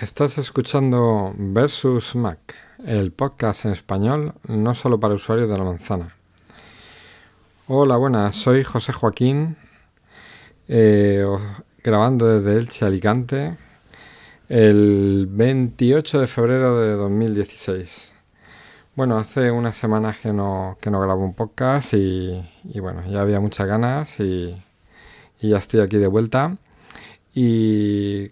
Estás escuchando Versus Mac, el podcast en español no solo para usuarios de la manzana. Hola, buenas, soy José Joaquín, eh, grabando desde Elche, Alicante, el 28 de febrero de 2016. Bueno, hace unas semanas que no, que no grabo un podcast y, bueno, ya había muchas ganas y, y ya estoy aquí de vuelta. Y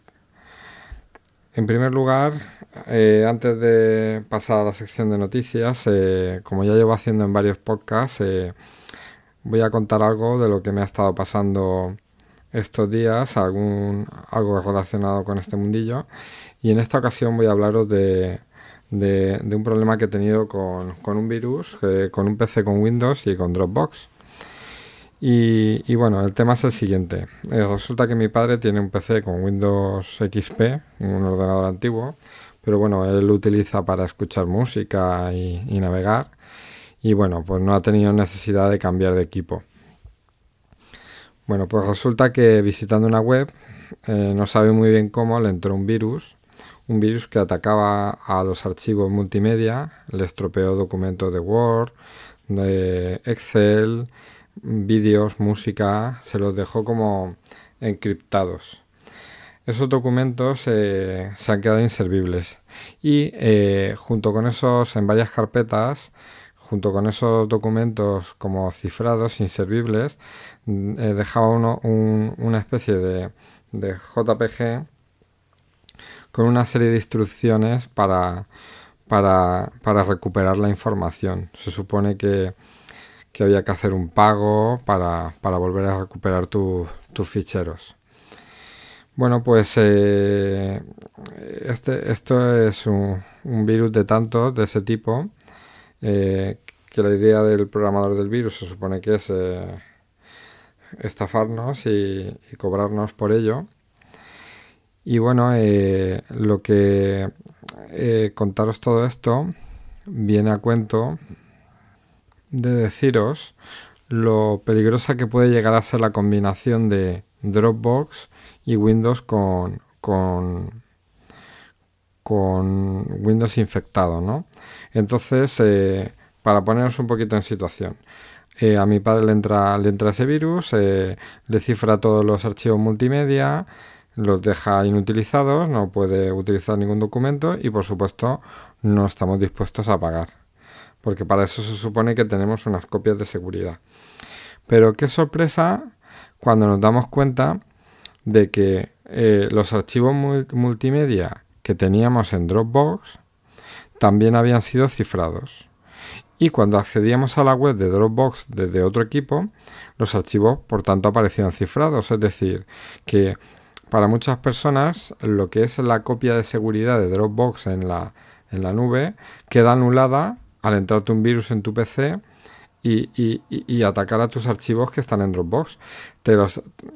en primer lugar, eh, antes de pasar a la sección de noticias, eh, como ya llevo haciendo en varios podcasts, eh, voy a contar algo de lo que me ha estado pasando estos días, algún, algo relacionado con este mundillo. Y en esta ocasión voy a hablaros de, un problema que he tenido con, con un virus, con un PC con Windows y con Dropbox. Y, bueno, el tema es el siguiente. Eh, resulta que mi padre tiene un PC con Windows XP, un ordenador antiguo, pero bueno, él lo utiliza para escuchar música y, navegar. Y bueno, pues no ha tenido necesidad de cambiar de equipo. Bueno, pues resulta que visitando una web, eh, no sabe muy bien cómo, le entró un virus, un virus que atacaba a los archivos multimedia, le estropeó documentos de Word, de Excel, vídeos, música, se los dejó como encriptados. Esos documentos eh, se han quedado inservibles y eh, junto con esos, en varias carpetas, junto con esos documentos como cifrados, inservibles, mm, eh, dejaba uno una especie de, de JPG con una serie de instrucciones para, para recuperar la información. Se supone que que había que hacer un pago para, volver a recuperar tus ficheros. Bueno, pues eh, este, esto es un, virus de tantos de ese tipo, eh, que la idea del programador del virus se supone que es eh, estafarnos y, y, cobrarnos por ello. Y bueno, lo que contaros todo esto viene a cuento de deciros lo peligrosa que puede llegar a ser la combinación de Dropbox y Windows con, con, con Windows infectado, ¿no? Entonces, eh, para ponernos un poquito en situación, eh, a mi padre le entra, le entra ese virus, eh, le cifra todos los archivos multimedia, los deja inutilizados, no puede utilizar ningún documento y por supuesto no estamos dispuestos a pagar porque para eso se supone que tenemos unas copias de seguridad. Pero qué sorpresa cuando nos damos cuenta de que eh, los archivos multimedia que teníamos en Dropbox también habían sido cifrados. Y cuando accedíamos a la web de Dropbox desde otro equipo, los archivos por tanto aparecían cifrados. Es decir, que para muchas personas lo que es la copia de seguridad de Dropbox en la, en la nube queda anulada al entrarte un virus en tu PC y, atacar a tus archivos que están en Dropbox.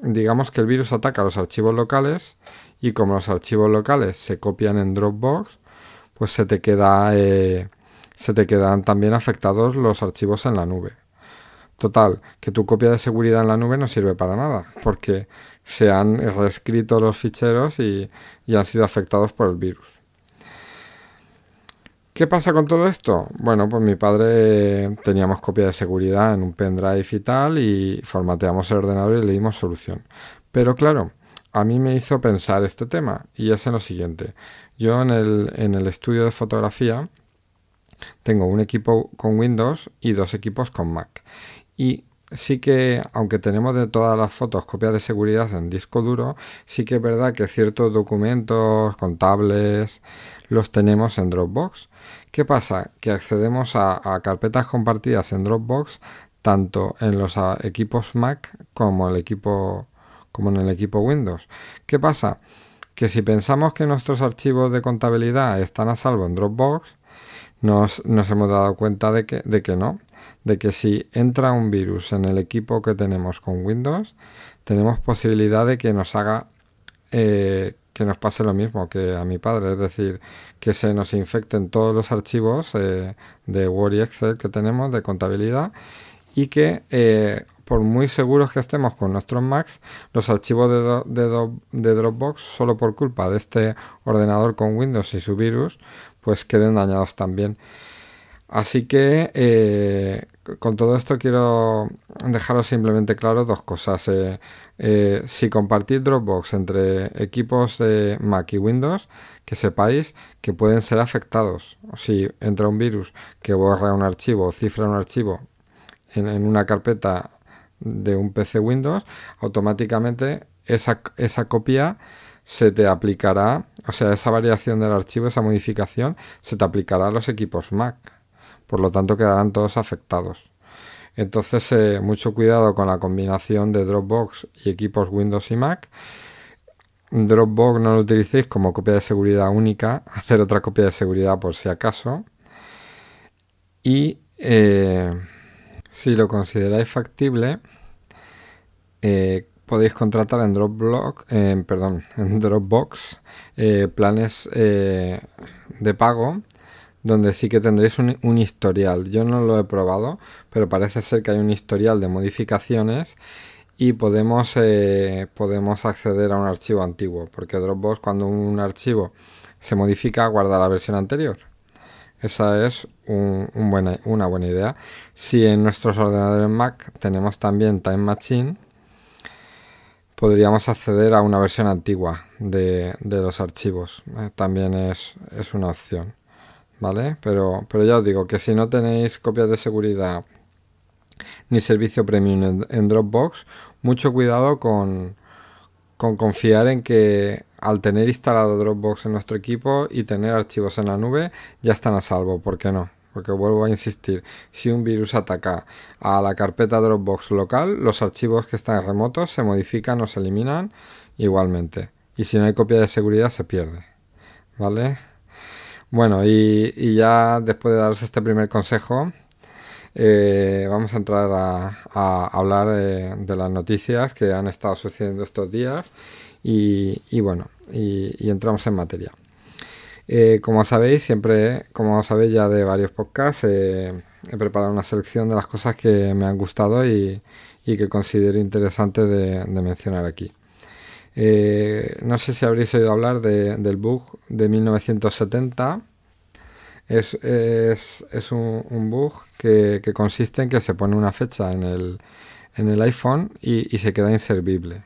digamos que el virus ataca a los archivos locales y como los archivos locales se copian en Dropbox, pues se te queda eh, se te quedan también afectados los archivos en la nube. Total, que tu copia de seguridad en la nube no sirve para nada, porque se han reescrito los ficheros y han sido afectados por el virus. ¿Qué pasa con todo esto? Bueno, pues mi padre teníamos copia de seguridad en un pendrive y tal y formateamos el ordenador y le dimos solución. Pero claro, a mí me hizo pensar este tema y es en lo siguiente. Yo en el, en el estudio de fotografía tengo un equipo con Windows y dos equipos con Mac. Y sí que, aunque tenemos de todas las fotos copias de seguridad en disco duro, sí que es verdad que ciertos documentos contables los tenemos en Dropbox. ¿Qué pasa? Que accedemos a, carpetas compartidas en Dropbox tanto en los equipos Mac como, el equipo, como en el equipo Windows. ¿Qué pasa? Que si pensamos que nuestros archivos de contabilidad están a salvo en Dropbox, nos, hemos dado cuenta de que, de que no, de que si entra un virus en el equipo que tenemos con Windows, tenemos posibilidad de que nos haga eh, que nos pase lo mismo que a mi padre, es decir, que se nos infecten todos los archivos eh, de Word y Excel que tenemos de contabilidad y que eh, por muy seguros que estemos con nuestros Macs, los archivos de, Dropbox, solo por culpa de este ordenador con Windows y su virus, pues queden dañados también. Así que eh, con todo esto quiero dejaros simplemente claro dos cosas. Eh, eh, si compartís Dropbox entre equipos de Mac y Windows, que sepáis que pueden ser afectados. Si entra un virus que borra un archivo o cifra un archivo en, una carpeta de un PC Windows, automáticamente esa, esa copia se te aplicará, o sea, esa variación del archivo, esa modificación, se te aplicará a los equipos Mac por lo tanto quedarán todos afectados. Entonces, eh, mucho cuidado con la combinación de Dropbox y equipos Windows y Mac. Dropbox no lo utilicéis como copia de seguridad única, hacer otra copia de seguridad por si acaso. Y eh, si lo consideráis factible, eh, podéis contratar en Dropbox, perdón, en Dropbox planes de pago donde sí que tendréis un, historial. Yo no lo he probado, pero parece ser que hay un historial de modificaciones y podemos, eh, podemos acceder a un archivo antiguo, porque Dropbox cuando un archivo se modifica guarda la versión anterior. Esa es una buena idea. Si en nuestros ordenadores Mac tenemos también Time Machine, podríamos acceder a una versión antigua de, los archivos. Eh, también es una opción. ¿Vale? Pero, pero ya os digo que si no tenéis copias de seguridad ni servicio premium en, Dropbox, mucho cuidado con, con confiar en que al tener instalado Dropbox en nuestro equipo y tener archivos en la nube, ya están a salvo. ¿Por qué no? Porque vuelvo a insistir, si un virus ataca a la carpeta Dropbox local, los archivos que están remotos se modifican o se eliminan igualmente. Y si no hay copia de seguridad, se pierde. ¿Vale? Bueno, y, ya después de daros este primer consejo, eh, vamos a entrar a, hablar de, las noticias que han estado sucediendo estos días y, bueno, y, entramos en materia. Eh, como sabéis, siempre, como sabéis ya de varios podcasts, eh, he preparado una selección de las cosas que me han gustado y, que considero interesante de mencionar aquí. Eh, no sé si habréis oído hablar del bug de 1970. Es, un, bug que, consiste en que se pone una fecha en el, iPhone y, se queda inservible.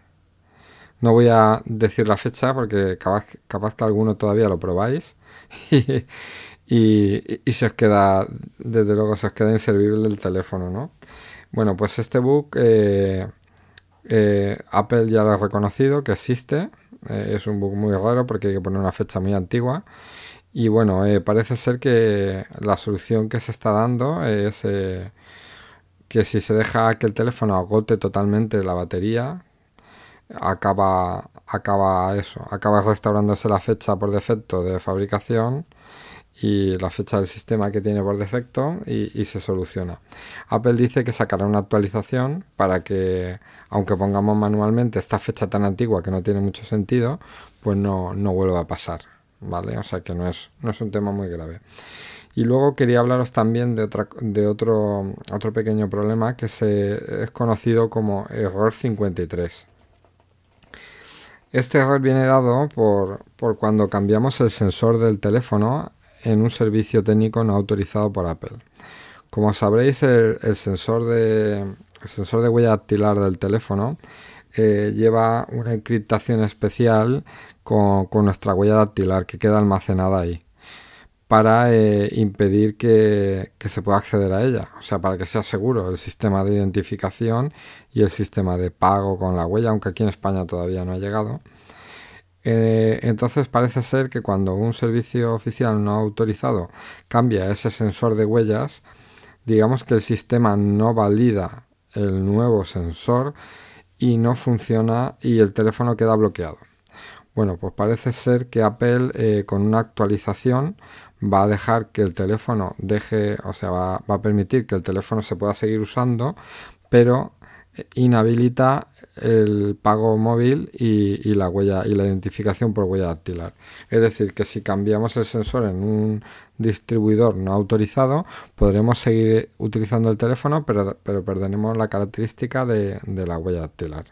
No voy a decir la fecha porque capaz, que alguno todavía lo probáis y, se os queda, desde luego se os queda inservible el teléfono, ¿no? Bueno, pues este bug eh, eh, Apple ya lo ha reconocido que existe. Eh, es un bug muy raro porque hay que poner una fecha muy antigua. Y bueno, eh, parece ser que la solución que se está dando es que si se deja que el teléfono agote totalmente la batería, acaba, acaba eso, acaba restaurándose la fecha por defecto de fabricación y la fecha del sistema que tiene por defecto y, se soluciona. Apple dice que sacará una actualización para que, aunque pongamos manualmente esta fecha tan antigua que no tiene mucho sentido, pues no, no vuelva a pasar. ¿Vale? O sea que no es, no es un tema muy grave. Y luego quería hablaros también de, otra, de otro, otro pequeño problema que se, es conocido como error 53. Este error viene dado por, por cuando cambiamos el sensor del teléfono en un servicio técnico no autorizado por Apple. Como sabréis, el, sensor, de, sensor de huella dactilar del teléfono eh, lleva una encriptación especial con, nuestra huella dactilar que queda almacenada ahí para eh, impedir que, que, se pueda acceder a ella, o sea, para que sea seguro el sistema de identificación y el sistema de pago con la huella, aunque aquí en España todavía no ha llegado. Eh, entonces parece ser que cuando un servicio oficial no autorizado cambia ese sensor de huellas, digamos que el sistema no valida el nuevo sensor y no funciona y el teléfono queda bloqueado. Bueno, pues parece ser que Apple eh, con una actualización va a dejar que el teléfono deje, o sea, va, va, a permitir que el teléfono se pueda seguir usando, pero inhabilita el pago móvil y, la huella y la identificación por huella dactilar. Es decir, que si cambiamos el sensor en un distribuidor no autorizado, podremos seguir utilizando el teléfono, pero, pero perderemos la característica de, la huella dactilar.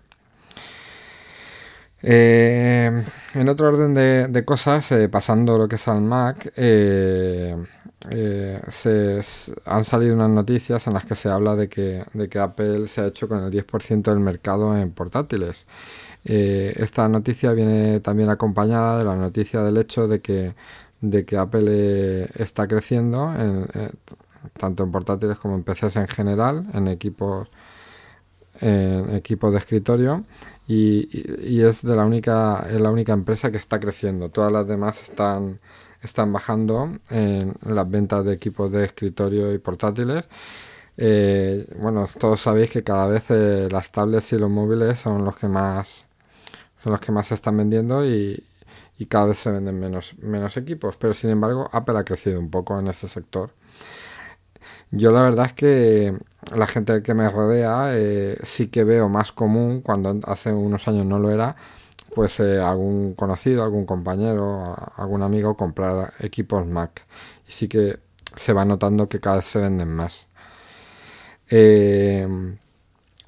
Eh, en otro orden de, cosas, eh, pasando lo que es al Mac, eh, se, han salido unas noticias en las que se habla de que, de que Apple se ha hecho con el 10% del mercado en portátiles. Esta noticia viene también acompañada de la noticia del hecho de que, de que Apple está creciendo tanto en portátiles como en PCs en general, en equipos, en equipos de escritorio. Y, y, es de la única, es la única empresa que está creciendo. Todas las demás están, están bajando en las ventas de equipos de escritorio y portátiles. Eh, bueno, todos sabéis que cada vez eh, las tablets y los móviles son los que más son los que más se están vendiendo y, cada vez se venden menos, menos equipos. Pero sin embargo, Apple ha crecido un poco en ese sector. Yo la verdad es que la gente que me rodea eh, sí que veo más común, cuando hace unos años no lo era, pues eh, algún conocido, algún compañero, algún amigo comprar equipos Mac. Y sí que se va notando que cada vez se venden más. Em,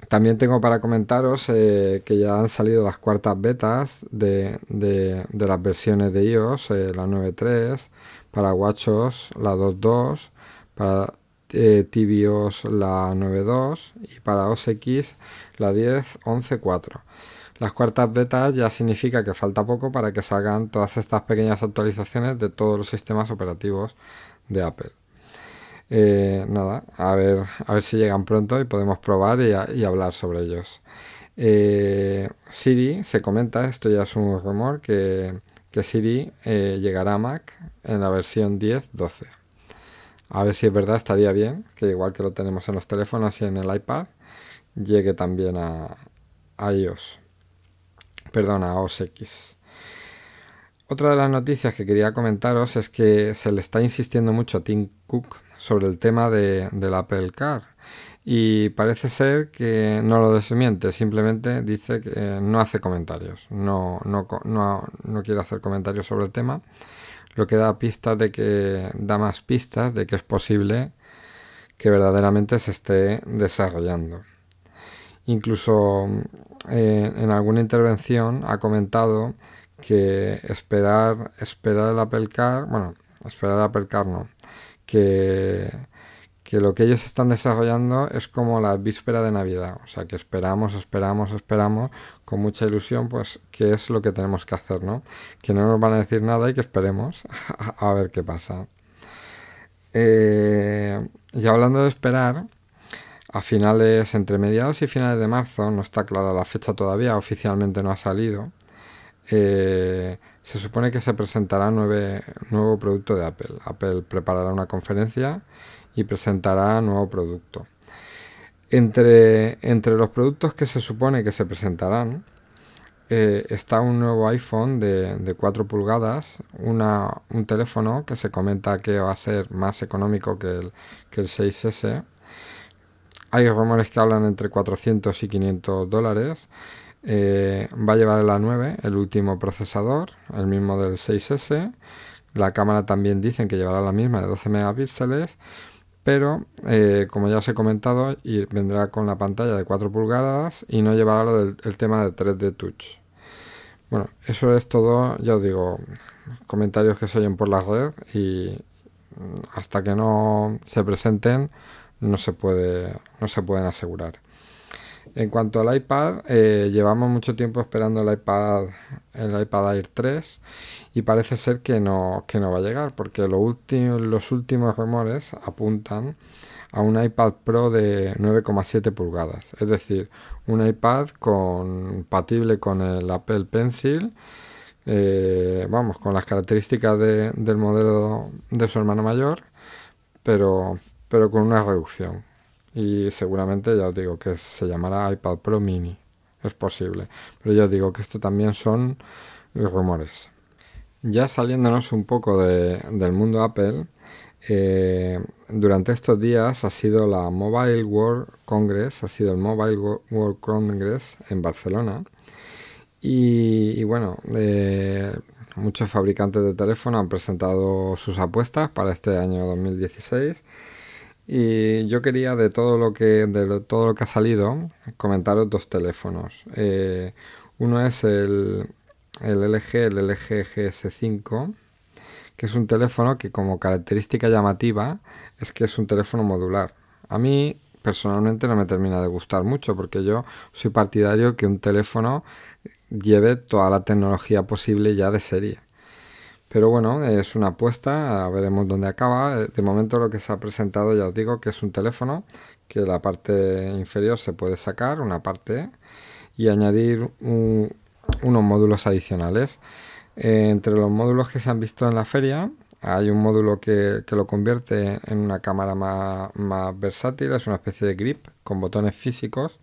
también tengo para comentaros eh, que ya han salido las cuartas betas de, las versiones de iOS, eh, la 9.3, para WatchOS la 2.2, para tvOS la 9.2 y para OS X la 10.11.4. Las cuartas betas ya significa que falta poco para que salgan todas estas pequeñas actualizaciones de todos los sistemas operativos de Apple. Eh, nada, a ver, a ver si llegan pronto y podemos probar y, hablar sobre ellos. Eh, Siri se comenta, esto ya es un rumor, que, Siri eh, llegará a Mac en la versión 10.12. A ver si es verdad, estaría bien, que igual que lo tenemos en los teléfonos y en el iPad, llegue también a, a iOS perdona, OS X. Otra de las noticias que quería comentaros es que se le está insistiendo mucho a Tim Cook sobre el tema de, del Apple Car. Y parece ser que no lo desmiente, simplemente dice que no hace comentarios, no, no, no, quiere hacer comentarios sobre el tema, lo que da pistas de que da más pistas de que es posible que verdaderamente se esté desarrollando. Incluso eh, en alguna intervención ha comentado que esperar, esperar el Apple Car, bueno, esperar el Apple Car no, que, que lo que ellos están desarrollando es como la víspera de Navidad, o sea que esperamos, esperamos, esperamos con mucha ilusión, pues qué es lo que tenemos que hacer, ¿no? Que no nos van a decir nada y que esperemos a, ver qué pasa. Eh, y hablando de esperar, a finales, entre mediados y finales de marzo, no está clara la fecha todavía, oficialmente no ha salido. Eh, se supone que se presentará nuevo producto de Apple. Apple preparará una conferencia y presentará nuevo producto. Entre, entre los productos que se supone que se presentarán eh, está un nuevo iPhone de, de 4 pulgadas, una, un teléfono que se comenta que va a ser más económico que el, que el 6S hay rumores que hablan entre 400 y 500 dólares. Eh, va a llevar el A9, el último procesador, el mismo del 6S. La cámara también dicen que llevará la misma de 12 megapíxeles, pero eh, como ya os he comentado, vendrá con la pantalla de 4 pulgadas y no llevará el tema de 3D Touch. Bueno, eso es todo, ya os digo, comentarios que se oyen por la red y hasta que no se presenten no se, puede, no se pueden asegurar. En cuanto al iPad, eh, llevamos mucho tiempo esperando el iPad, el iPad Air 3 y parece ser que no, que no va a llegar porque lo los últimos rumores apuntan a un iPad Pro de 9,7 pulgadas, es decir, un iPad compatible con el Apple Pencil, eh, vamos, con las características del modelo de su hermano mayor, pero pero con una reducción. Y seguramente ya os digo que se llamará iPad Pro Mini. Es posible. Pero ya os digo que esto también son rumores. Ya saliéndonos un poco del mundo Apple, Eh, durante estos días ha sido la Mobile World Congress, ha sido el Mobile World Congress en Barcelona. Y, bueno, eh, muchos fabricantes de teléfono han presentado sus apuestas para este año 2016. Y yo quería de todo lo que de todo lo que ha salido comentaros dos teléfonos. Eh, uno es el, el LG, el LG GS5, que es un teléfono que como característica llamativa es que es un teléfono modular. A mí personalmente no me termina de gustar mucho porque yo soy partidario que un teléfono lleve toda la tecnología posible ya de serie. Pero bueno, es una apuesta, veremos dónde acaba. De momento lo que se ha presentado ya os digo que es un teléfono que la parte inferior se puede sacar, una parte, y añadir unos módulos adicionales. Eh, entre los módulos que se han visto en la feria, hay un módulo que, lo convierte en una cámara más, versátil, es una especie de grip con botones físicos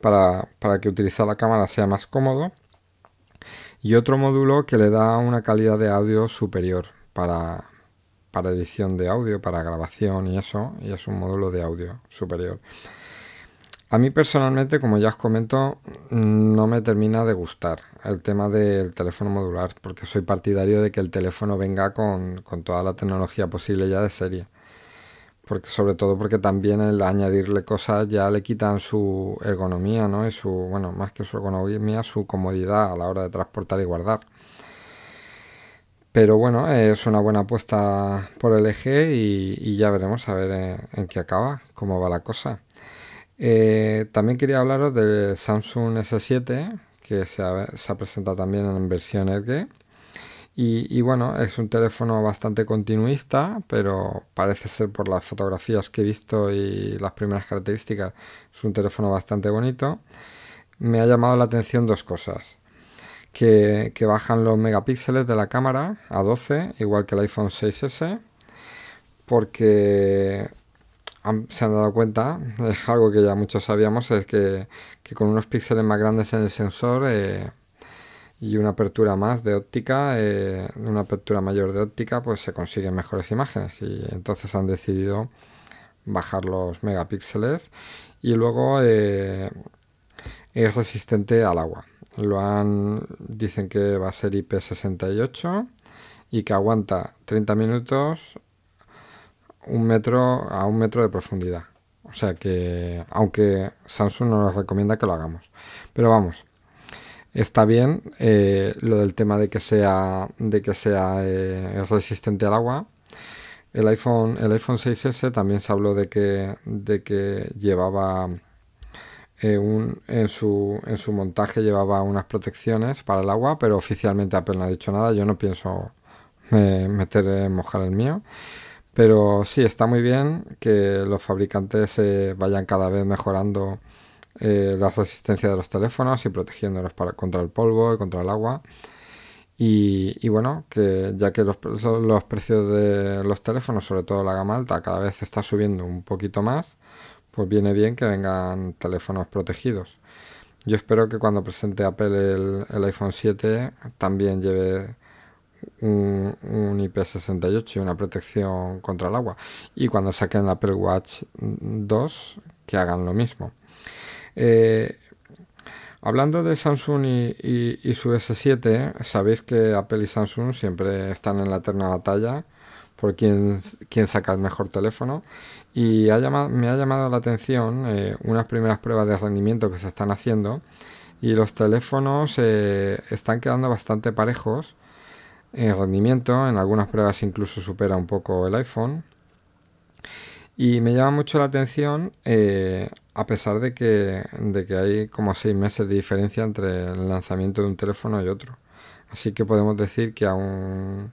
para, que utilizar la cámara sea más cómodo. Y otro módulo que le da una calidad de audio superior para, para edición de audio, para grabación y eso, y es un módulo de audio superior. A mí personalmente, como ya os comento, no me termina de gustar el tema del teléfono modular, porque soy partidario de que el teléfono venga con, toda la tecnología posible ya de serie. Porque, sobre todo porque también el añadirle cosas ya le quitan su ergonomía, ¿no? Y su, bueno, más que su ergonomía, su comodidad a la hora de transportar y guardar. Pero bueno, es una buena apuesta por el eje y, ya veremos a ver en, qué acaba, cómo va la cosa. Eh, también quería hablaros del Samsung S7, que se ha, presentado también en versión Edge. Y, bueno, es un teléfono bastante continuista, pero parece ser por las fotografías que he visto y las primeras características, es un teléfono bastante bonito. Me ha llamado la atención dos cosas. Que, que bajan los megapíxeles de la cámara a 12, igual que el iPhone 6S, porque se han dado cuenta, es algo que ya muchos sabíamos, es que, con unos píxeles más grandes en el sensor eh, y una apertura más de óptica, eh, una apertura mayor de óptica, pues se consiguen mejores imágenes y entonces han decidido bajar los megapíxeles y luego eh, es resistente al agua. Lo han, dicen que va a ser IP68 y que aguanta 30 minutos un metro a un metro de profundidad. O sea que, aunque Samsung no nos recomienda que lo hagamos. Pero vamos, está bien eh, lo del tema de que sea, de que sea eh, resistente al agua. El iPhone, el iPhone 6S también se habló de que, de que llevaba eh, en, su, en su montaje llevaba unas protecciones para el agua, pero oficialmente Apple no ha dicho nada. Yo no pienso meter en mojar el mío. Pero sí, está muy bien que los fabricantes vayan cada vez mejorando eh, la resistencia de los teléfonos y protegiéndolos para, contra el polvo y contra el agua. Y, bueno, que ya que los, los, precios de los teléfonos, sobre todo la gama alta, cada vez está subiendo un poquito más, pues viene bien que vengan teléfonos protegidos. Yo espero que cuando presente Apple el, el iPhone 7 también lleve un, IP68 y una protección contra el agua. Y cuando saquen Apple Watch 2, que hagan lo mismo. Eh, hablando de Samsung y, su S7, sabéis que Apple y Samsung siempre están en la eterna batalla por quién, quién saca el mejor teléfono. Y me ha llamado la atención eh, unas primeras pruebas de rendimiento que se están haciendo. Y los teléfonos eh, están quedando bastante parejos en rendimiento, en algunas pruebas incluso supera un poco el iPhone. Y me llama mucho la atención, eh, a pesar de que, de que hay como seis meses de diferencia entre el lanzamiento de un teléfono y otro. Así que podemos decir que aún,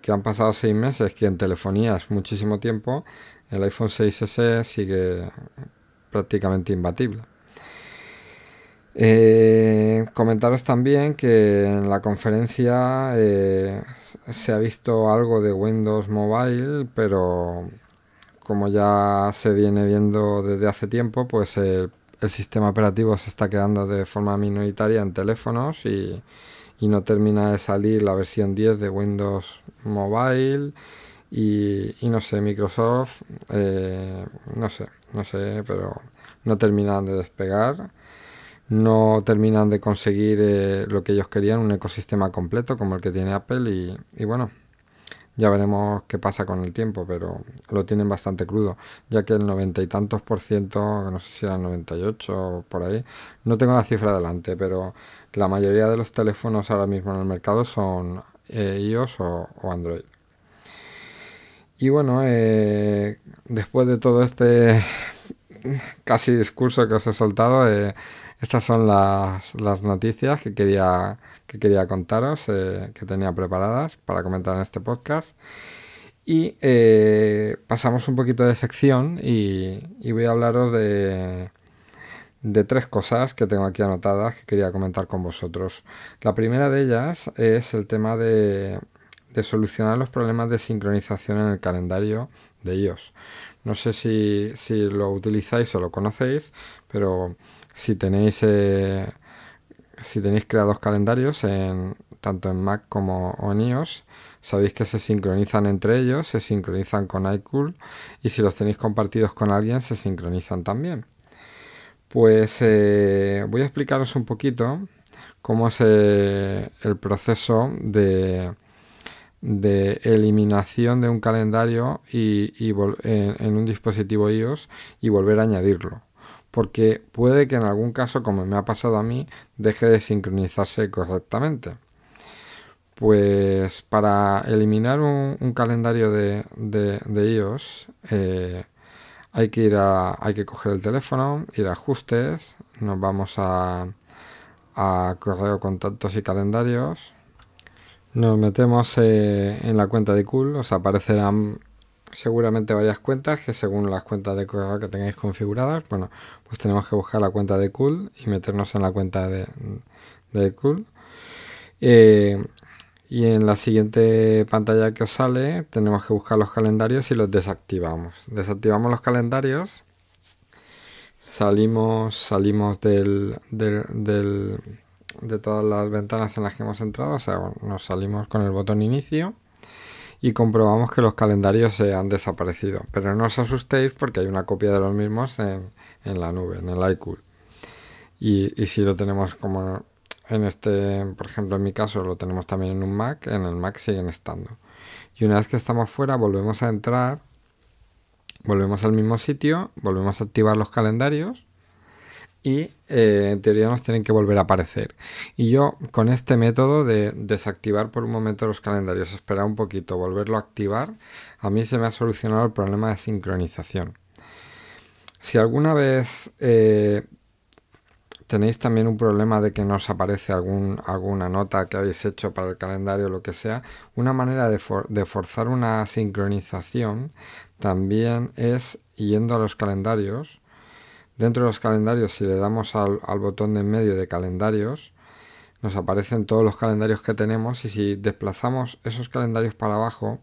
que han pasado seis meses, que en telefonía es muchísimo tiempo, el iPhone 6S sigue prácticamente imbatible. Eh, comentaros también que en la conferencia eh, se ha visto algo de Windows Mobile, pero como ya se viene viendo desde hace tiempo, pues el, sistema operativo se está quedando de forma minoritaria en teléfonos y, y, no termina de salir la versión 10 de Windows Mobile Y, no sé, Microsoft, eh, no sé, no sé, pero no terminan de despegar, no terminan de conseguir eh, lo que ellos querían, un ecosistema completo como el que tiene Apple y, y bueno, ya veremos qué pasa con el tiempo, pero lo tienen bastante crudo, ya que el noventa y tantos por ciento, no sé si era el 98 o por ahí, no tengo la cifra delante, pero la mayoría de los teléfonos ahora mismo en el mercado son eh, iOS o, Android. Y bueno, eh, después de todo este casi discurso que os he soltado, eh, estas son las, las, noticias que quería, que quería contaros, que tenía preparadas para comentar en este podcast. Y pasamos un poquito de sección y, y voy a hablaros de, de tres cosas que tengo aquí anotadas que quería comentar con vosotros. La primera de ellas es el tema de, solucionar los problemas de sincronización en el calendario de iOS. No sé si, lo utilizáis o lo conocéis, pero si tenéis eh, si tenéis creados calendarios en tanto en Mac como en iOS, sabéis que se sincronizan entre ellos, se sincronizan con iCool y si los tenéis compartidos con alguien se sincronizan también. Pues eh, voy a explicaros un poquito cómo es eh, el proceso de, eliminación de un calendario y, en, un dispositivo iOS y volver a añadirlo. Porque puede que en algún caso, como me ha pasado a mí, deje de sincronizarse correctamente. Pues para eliminar un, calendario de, iOS, eh, hay que ir a, hay que coger el teléfono, ir a ajustes, nos vamos a, correo, contactos y calendarios. Nos metemos eh, en la cuenta de Cool, os aparecerán seguramente varias cuentas que según las cuentas de que tengáis configuradas, bueno, pues tenemos que buscar la cuenta de Cool y meternos en la cuenta de, de Cool. Eh, y en la siguiente pantalla que os sale tenemos que buscar los calendarios y los desactivamos. Desactivamos los calendarios. Salimos, salimos del, de todas las ventanas en las que hemos entrado. O sea, nos salimos con el botón inicio y comprobamos que los calendarios se han desaparecido. Pero no os asustéis porque hay una copia de los mismos en, la nube, en el iCool. Y, y si lo tenemos como en este, por ejemplo, en mi caso lo tenemos también en un Mac, en el Mac siguen estando. Y una vez que estamos fuera, volvemos a entrar, volvemos al mismo sitio, volvemos a activar los calendarios y eh, en teoría nos tienen que volver a aparecer. Y yo con este método de desactivar por un momento los calendarios, esperar un poquito, volverlo a activar, a mí se me ha solucionado el problema de sincronización. Si alguna vez eh, tenéis también un problema de que no os aparece alguna nota que habéis hecho para el calendario o lo que sea, una manera de, forzar una sincronización también es yendo a los calendarios. Dentro de los calendarios, si le damos al, botón de en medio de calendarios, nos aparecen todos los calendarios que tenemos y si desplazamos esos calendarios para abajo,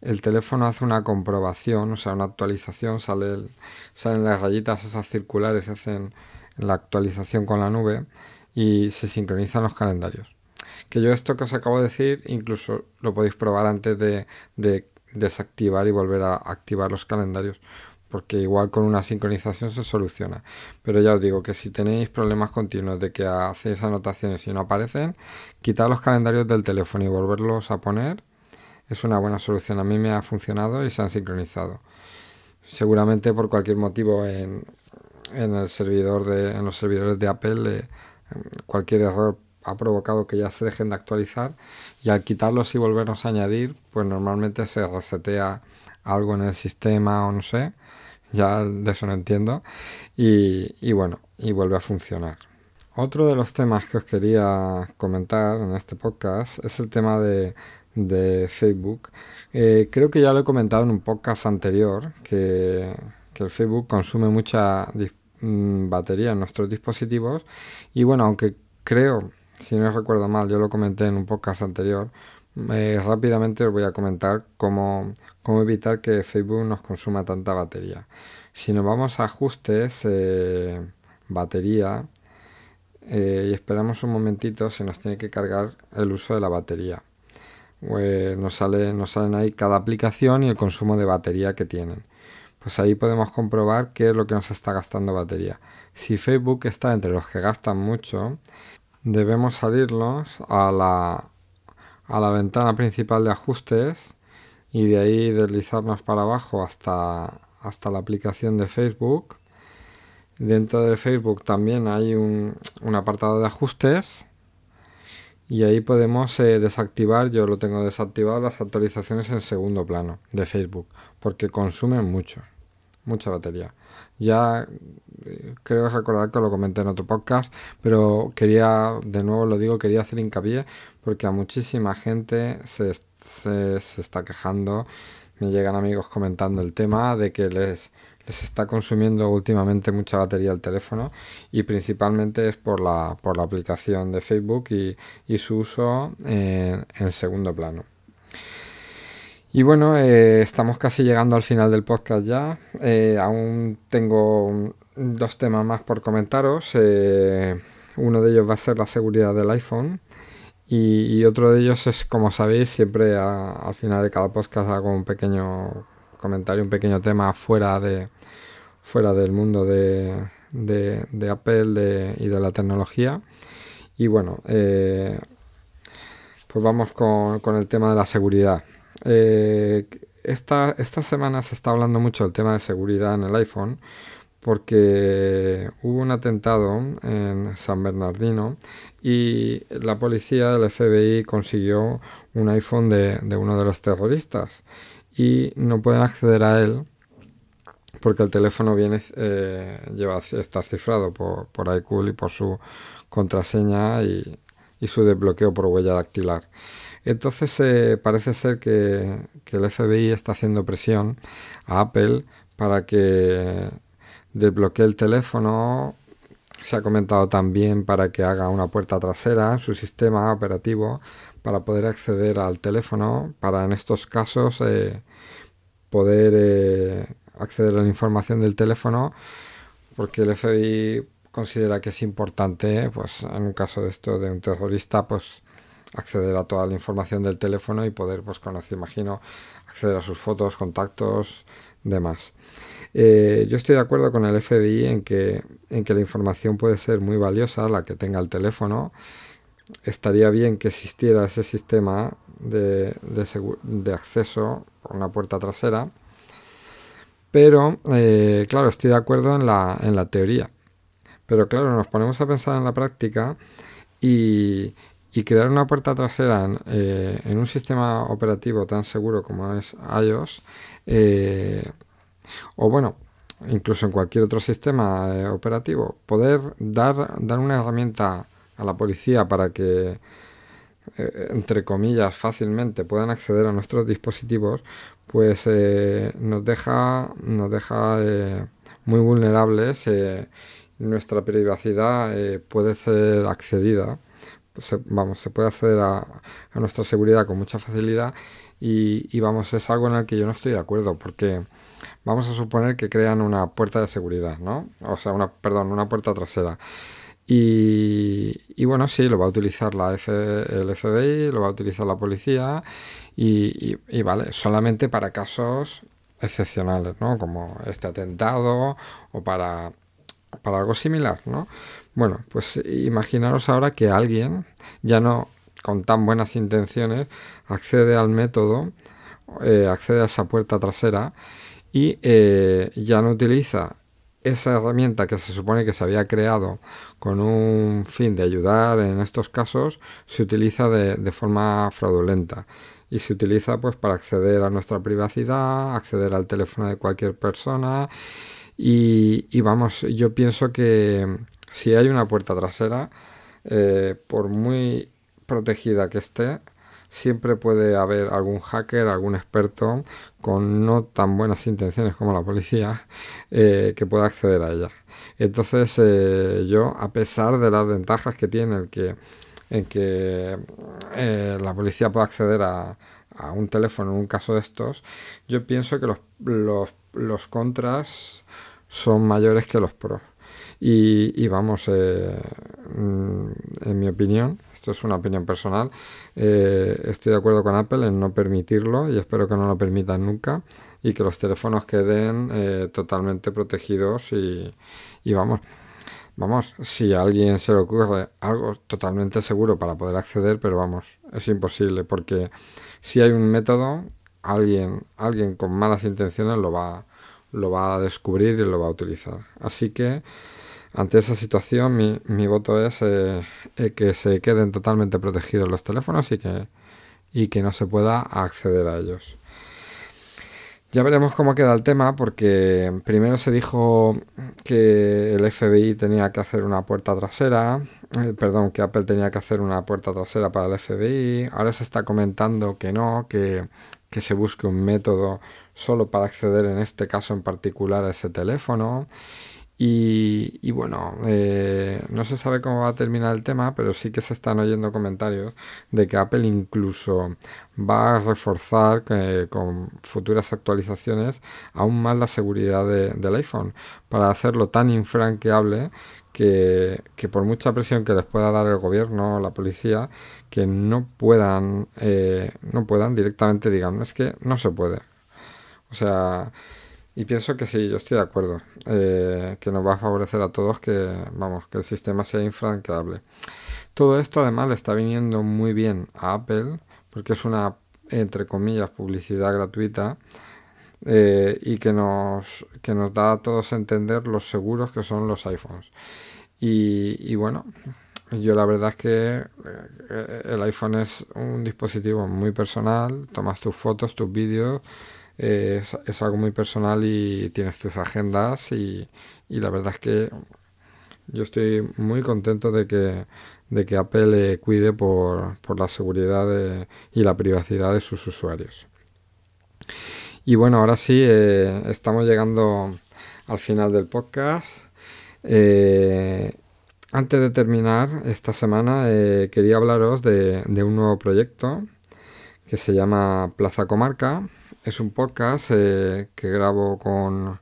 el teléfono hace una comprobación, o sea, una actualización, sale salen las rayitas esas circulares, hacen la actualización con la nube y se sincronizan los calendarios. Que yo esto que os acabo de decir incluso lo podéis probar antes de, desactivar y volver a activar los calendarios porque igual con una sincronización se soluciona. Pero ya os digo que si tenéis problemas continuos de que hacéis anotaciones y no aparecen, quitad los calendarios del teléfono y volverlos a poner es una buena solución. A mí me ha funcionado y se han sincronizado. Seguramente por cualquier motivo en, en el servidor de, en los servidores de Apple eh, cualquier error ha provocado que ya se dejen de actualizar y al quitarlos y volvernos a añadir, pues normalmente se resetea algo en el sistema o no sé, ya de eso no entiendo y, y bueno, y vuelve a funcionar. Otro de los temas que os quería comentar en este podcast es el tema de, de Facebook. Eh, creo que ya lo he comentado en un podcast anterior, que, que el Facebook consume mucha Mm, batería en nuestros dispositivos. Y bueno, aunque creo, si no recuerdo mal, yo lo comenté en un podcast anterior, eh, rápidamente os voy a comentar cómo, cómo, evitar que Facebook nos consuma tanta batería. Si nos vamos a ajustes, eh, batería, eh, y esperamos un momentito, se nos tiene que cargar el uso de la batería. nos, sale, nos salen ahí cada aplicación y el consumo de batería que tienen. Pues ahí podemos comprobar qué es lo que nos está gastando batería. Si Facebook está entre los que gastan mucho, debemos salirnos a la, a la ventana principal de ajustes y de ahí deslizarnos para abajo hasta, hasta la aplicación de Facebook. Dentro de Facebook también hay un, apartado de ajustes y ahí podemos eh, desactivar, yo lo tengo desactivado, las actualizaciones en segundo plano de Facebook porque consumen mucho, mucha batería. Ya eh, creo recordar que lo comenté en otro podcast, pero quería, de nuevo lo digo, quería hacer hincapié porque a muchísima gente se, se, está quejando. Me llegan amigos comentando el tema de que les, les está consumiendo últimamente mucha batería el teléfono y principalmente es por la, por la aplicación de Facebook y, y su uso en, segundo plano. Y bueno, eh, estamos casi llegando al final del podcast ya. Eh, aún tengo dos temas más por comentaros. Eh, uno de ellos va a ser la seguridad del iPhone. Y, otro de ellos es, como sabéis, siempre al final de cada podcast hago un pequeño comentario, un pequeño tema fuera de fuera del mundo de, Apple y de la tecnología. Y bueno, eh, pues vamos con, el tema de la seguridad. Eh, esta, esta semana se está hablando mucho del tema de seguridad en el iPhone porque hubo un atentado en San Bernardino y la policía del FBI consiguió un iPhone de, uno de los terroristas y no pueden acceder a él porque el teléfono viene eh, lleva está cifrado por, por iCool y por su contraseña y, su desbloqueo por huella dactilar. Entonces eh, parece ser que, el FBI está haciendo presión a Apple para que desbloquee el teléfono. Se ha comentado también para que haga una puerta trasera en su sistema operativo para poder acceder al teléfono, para en estos casos eh, poder eh, acceder a la información del teléfono, porque el FBI considera que es importante, pues en un caso de esto de un terrorista, pues acceder a toda la información del teléfono y poder, pues conocer, imagino, acceder a sus fotos, contactos, demás. Eh, yo estoy de acuerdo con el FBI en que, en que la información puede ser muy valiosa, la que tenga el teléfono. Estaría bien que existiera ese sistema de, de, acceso por una puerta trasera. Pero, eh, claro, estoy de acuerdo en la, en la teoría. Pero claro, nos ponemos a pensar en la práctica y, y crear una puerta trasera en, eh, en, un sistema operativo tan seguro como es iOS o bueno, incluso en cualquier otro sistema eh, operativo, poder dar, dar una herramienta a la policía para que, eh, entre comillas, fácilmente puedan acceder a nuestros dispositivos, pues eh, nos deja, nos deja muy vulnerables. nuestra privacidad puede ser accedida. Se, vamos, se puede acceder a, nuestra seguridad con mucha facilidad y, y vamos, es algo en el que yo no estoy de acuerdo porque vamos a suponer que crean una puerta de seguridad, ¿no? O sea, una, perdón, una puerta trasera. Y, bueno, sí, lo va a utilizar la F, el FBI, lo va a utilizar la policía y, vale, solamente para casos excepcionales, ¿no? Como este atentado o para, para algo similar, ¿no? Bueno, pues imaginaros ahora que alguien, ya no con tan buenas intenciones, accede al método, eh, accede a esa puerta trasera y eh, ya no utiliza esa herramienta que se supone que se había creado con un fin de ayudar en estos casos, se utiliza de, forma fraudulenta. Y se utiliza pues para acceder a nuestra privacidad, acceder al teléfono de cualquier persona. Y, vamos, yo pienso que si hay una puerta trasera, eh, por muy protegida que esté, siempre puede haber algún hacker, algún experto con no tan buenas intenciones como la policía eh, que pueda acceder a ella. Entonces eh, yo, a pesar de las ventajas que tiene en que la policía pueda acceder a, un teléfono en un caso de estos, yo pienso que los, los, los contras son mayores que los pros. Y, vamos, eh, mm, en mi opinión, esto es una opinión personal, eh, estoy de acuerdo con Apple en no permitirlo y espero que no lo permitan nunca y que los teléfonos queden eh, totalmente protegidos y, y vamos. Vamos, si a alguien se le ocurre algo totalmente seguro para poder acceder, pero vamos, es imposible porque si hay un método, alguien, alguien con malas intenciones lo va, lo va a descubrir y lo va a utilizar. Así que ante esa situación mi, mi voto es eh, eh, que se queden totalmente protegidos los teléfonos y que, y que no se pueda acceder a ellos. Ya veremos cómo queda el tema porque primero se dijo que el FBI tenía que hacer una puerta trasera, eh, perdón, que Apple tenía que hacer una puerta trasera para el FBI, ahora se está comentando que no, que, que se busque un método solo para acceder en este caso en particular a ese teléfono. Y, bueno, eh, no se sabe cómo va a terminar el tema, pero sí que se están oyendo comentarios de que Apple incluso va a reforzar eh, con futuras actualizaciones aún más la seguridad del iPhone para hacerlo tan infranqueable que, por mucha presión que les pueda dar el gobierno o la policía, que no puedan, eh, no puedan directamente digan, es que no se puede. O sea, y pienso que sí, yo estoy de acuerdo, eh, que nos va a favorecer a todos que, vamos, que el sistema sea infranqueable. Todo esto además le está viniendo muy bien a Apple, porque es una, entre comillas, publicidad gratuita, eh, y que nos, que nos da a todos a entender los seguros que son los iPhones. Y, y bueno, yo la verdad es que eh, el iPhone es un dispositivo muy personal, tomas tus fotos, tus vídeos, es, algo muy personal y tienes tus agendas y, la verdad es que yo estoy muy contento de que, de que Apple cuide por, la seguridad y la privacidad de sus usuarios. Y bueno, ahora sí, eh, estamos llegando al final del podcast. Eh, antes de terminar esta semana, eh, quería hablaros de, de, un nuevo proyecto que se llama Plaza Comarca es un podcast eh, que grabo con,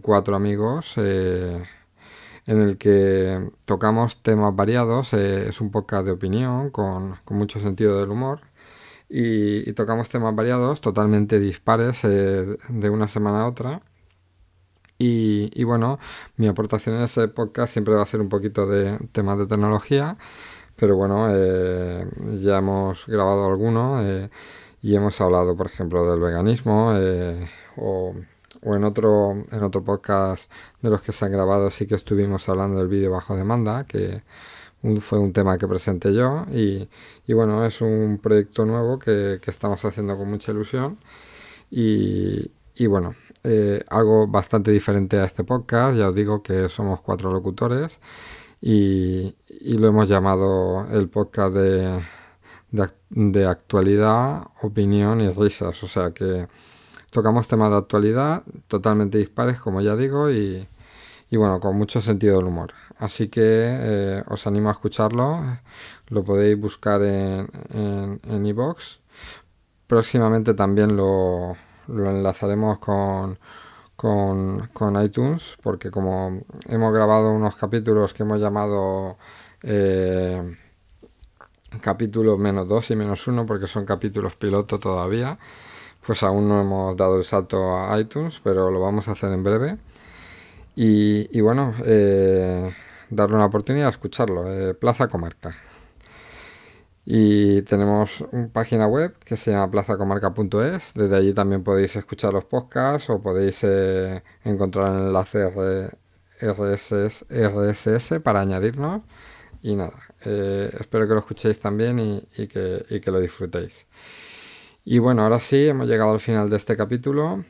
cuatro amigos eh, en el que tocamos temas variados. Eh, es un podcast de opinión con, mucho sentido del humor. Y, tocamos temas variados, totalmente dispares de una semana a otra. Y, y, bueno, mi aportación en ese podcast siempre va a ser un poquito de temas de tecnología. Pero bueno, ya hemos grabado alguno y hemos hablado, por ejemplo, del veganismo eh, o, en, otro, en otro podcast de los que se han grabado sí que estuvimos hablando del vídeo bajo demanda, que fue un tema que presenté yo y, bueno, es un proyecto nuevo que, estamos haciendo con mucha ilusión. Y, bueno, eh, algo bastante diferente a este podcast, ya os digo que somos cuatro locutores y lo hemos llamado el podcast de de, actualidad, opinión y risas. O sea que tocamos temas de actualidad totalmente dispares, como ya digo, y, bueno, con mucho sentido del humor. Así que eh, os animo a escucharlo. Lo podéis buscar en en, iBox. Próximamente también lo, lo enlazaremos con, con, con, iTunes, porque como hemos grabado unos capítulos que hemos llamado eh, capítulos menos 2 y menos 1 porque son capítulos piloto todavía. Pues aún no hemos dado el salto a iTunes, pero lo vamos a hacer en breve. Y, bueno, eh, darle una oportunidad a escucharlo. Eh, Plaza Comarca. Y tenemos una página web que se llama plazacomarca.es. Desde allí también podéis escuchar los podcasts o podéis eh, encontrar el enlace RSS, RSS para añadirnos. Y nada, eh, espero que lo escuchéis también y, que, lo disfrutéis. Y bueno, ahora sí, hemos llegado al final de este capítulo.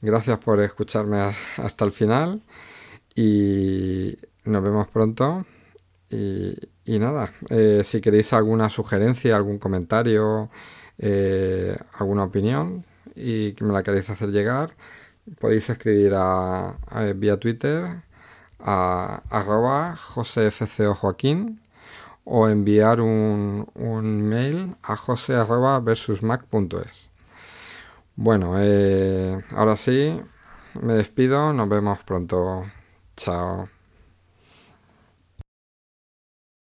Gracias por escucharme hasta el final y nos vemos pronto. Y, nada, eh, si queréis alguna sugerencia, algún comentario, eh, alguna opinión y que me la queréis hacer llegar, podéis escribir a, vía Twitter a arroba josefcojoaquín o enviar un, un mail a jose.versusmac.es. Bueno, eh, ahora sí, me despido, nos vemos pronto. Chao.